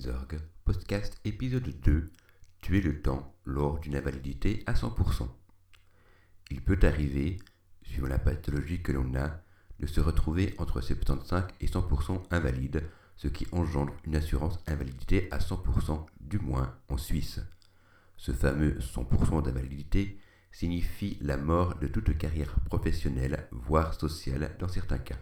Zorg, podcast épisode 2 Tuer le temps lors d'une invalidité à 100%. Il peut arriver, suivant la pathologie que l'on a, de se retrouver entre 75 et 100% invalide, ce qui engendre une assurance invalidité à 100%, du moins en Suisse. Ce fameux 100% d'invalidité signifie la mort de toute carrière professionnelle, voire sociale dans certains cas.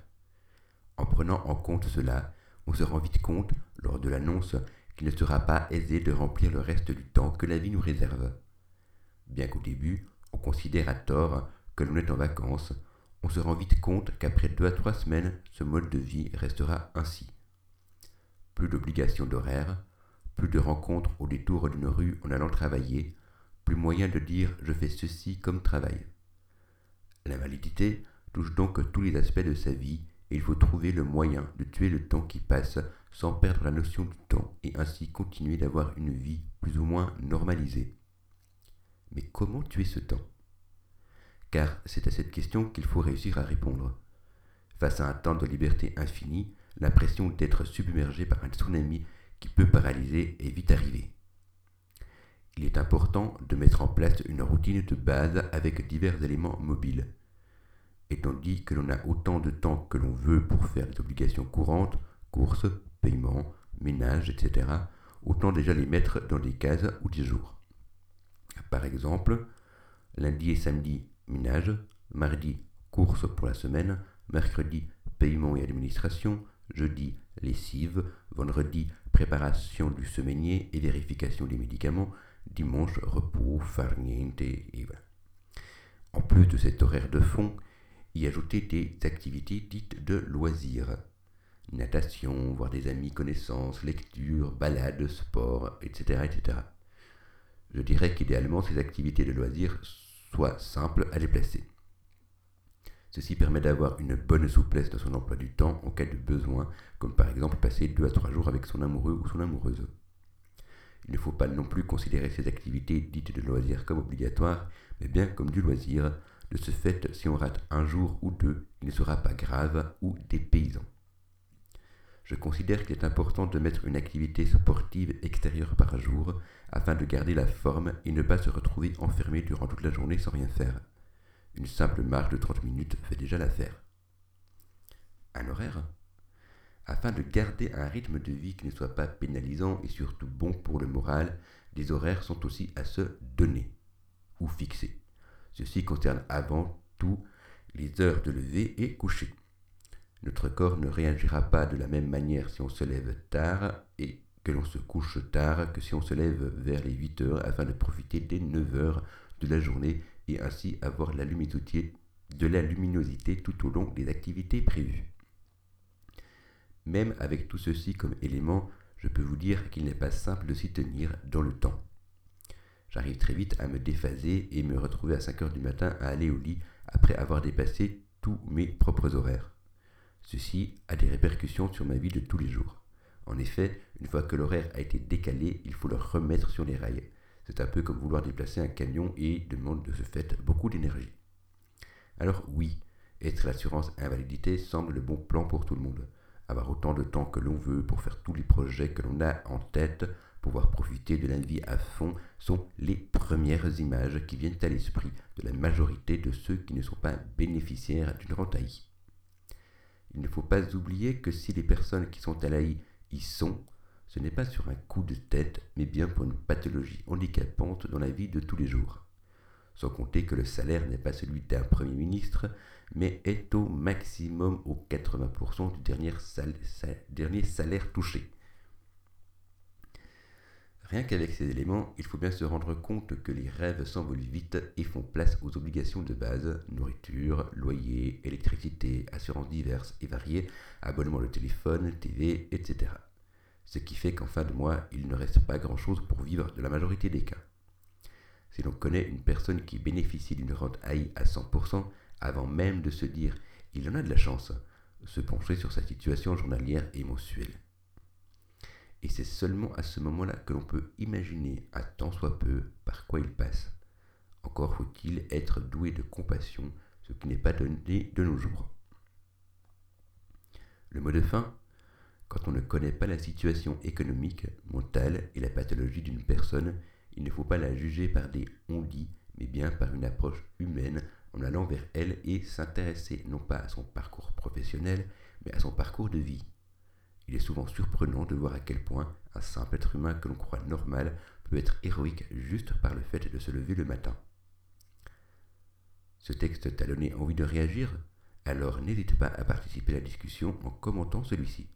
En prenant en compte cela, on se rend vite compte, lors de l'annonce, qu'il ne sera pas aisé de remplir le reste du temps que la vie nous réserve. Bien qu'au début, on considère à tort que l'on est en vacances, on se rend vite compte qu'après deux à trois semaines, ce mode de vie restera ainsi. Plus d'obligations d'horaire, plus de rencontres au détour d'une rue en allant travailler, plus moyen de dire je fais ceci comme travail. L'invalidité touche donc tous les aspects de sa vie et il faut trouver le moyen de tuer le temps qui passe sans perdre la notion du temps et ainsi continuer d'avoir une vie plus ou moins normalisée. Mais comment tuer ce temps? Car c'est à cette question qu'il faut réussir à répondre. Face à un temps de liberté infini, l'impression d'être submergé par un tsunami qui peut paralyser est vite arrivée. Il est important de mettre en place une routine de base avec divers éléments mobiles. Étant dit que l'on a autant de temps que l'on veut pour faire les obligations courantes, courses, paiements, ménage, etc., autant déjà les mettre dans des cases ou des jours. Par exemple, lundi et samedi, ménage, mardi, courses pour la semaine, mercredi, paiement et administration, jeudi, lessive, vendredi, préparation du semainier et vérification des médicaments, dimanche, repos, farniente et voilà. En plus de cet horaire de fond, y ajouter des activités dites de loisirs. Natation, voir des amis, connaissances, lecture, balade, sport, etc. etc. Je dirais qu'idéalement ces activités de loisirs soient simples à déplacer. Ceci permet d'avoir une bonne souplesse dans son emploi du temps en cas de besoin, comme par exemple passer 2 à 3 jours avec son amoureux ou son amoureuse. Il ne faut pas non plus considérer ces activités dites de loisirs comme obligatoires, mais bien comme du loisir. De ce fait, si on rate un jour ou deux, il ne sera pas grave ou dépaysant. Je considère qu'il est important de mettre une activité sportive extérieure par jour afin de garder la forme et ne pas se retrouver enfermé durant toute la journée sans rien faire. Une simple marche de 30 minutes fait déjà l'affaire. Un horaire? Afin de garder un rythme de vie qui ne soit pas pénalisant et surtout bon pour le moral, des horaires sont aussi à se donner ou fixer. Ceci concerne avant tout les heures de lever et coucher. Notre corps ne réagira pas de la même manière si on se lève tard et que l'on se couche tard que si on se lève vers les 8 heures afin de profiter des 9 heures de la journée et ainsi avoir la de la luminosité tout au long des activités prévues. Même avec tout ceci comme élément, je peux vous dire qu'il n'est pas simple de s'y tenir dans le temps. J'arrive très vite à me déphaser et me retrouver à 5 heures du matin à aller au lit après avoir dépassé tous mes propres horaires. Ceci a des répercussions sur ma vie de tous les jours. En effet, une fois que l'horaire a été décalé, il faut le remettre sur les rails. C'est un peu comme vouloir déplacer un camion et demande de ce fait beaucoup d'énergie. Alors oui, être l'assurance invalidité semble le bon plan pour tout le monde avoir autant de temps que l'on veut pour faire tous les projets que l'on a en tête, pouvoir profiter de la vie à fond, sont les premières images qui viennent à l'esprit de la majorité de ceux qui ne sont pas bénéficiaires d'une rente AI. Il ne faut pas oublier que si les personnes qui sont à l'AI y sont, ce n'est pas sur un coup de tête, mais bien pour une pathologie handicapante dans la vie de tous les jours sans compter que le salaire n'est pas celui d'un Premier ministre, mais est au maximum aux 80% du dernier salaire touché. Rien qu'avec ces éléments, il faut bien se rendre compte que les rêves s'envolent vite et font place aux obligations de base, nourriture, loyer, électricité, assurances diverses et variées, abonnement de téléphone, TV, etc. Ce qui fait qu'en fin de mois, il ne reste pas grand-chose pour vivre de la majorité des cas. Si l'on connaît une personne qui bénéficie d'une rente AI à 100%, avant même de se dire il en a de la chance, se pencher sur sa situation journalière et mensuelle. Et c'est seulement à ce moment-là que l'on peut imaginer à tant soit peu par quoi il passe. Encore faut-il être doué de compassion, ce qui n'est pas donné de nos jours. Le mot de fin Quand on ne connaît pas la situation économique, mentale et la pathologie d'une personne, il ne faut pas la juger par des on dit, mais bien par une approche humaine en allant vers elle et s'intéresser non pas à son parcours professionnel, mais à son parcours de vie. Il est souvent surprenant de voir à quel point un simple être humain que l'on croit normal peut être héroïque juste par le fait de se lever le matin. Ce texte t'a donné envie de réagir? Alors n'hésite pas à participer à la discussion en commentant celui-ci.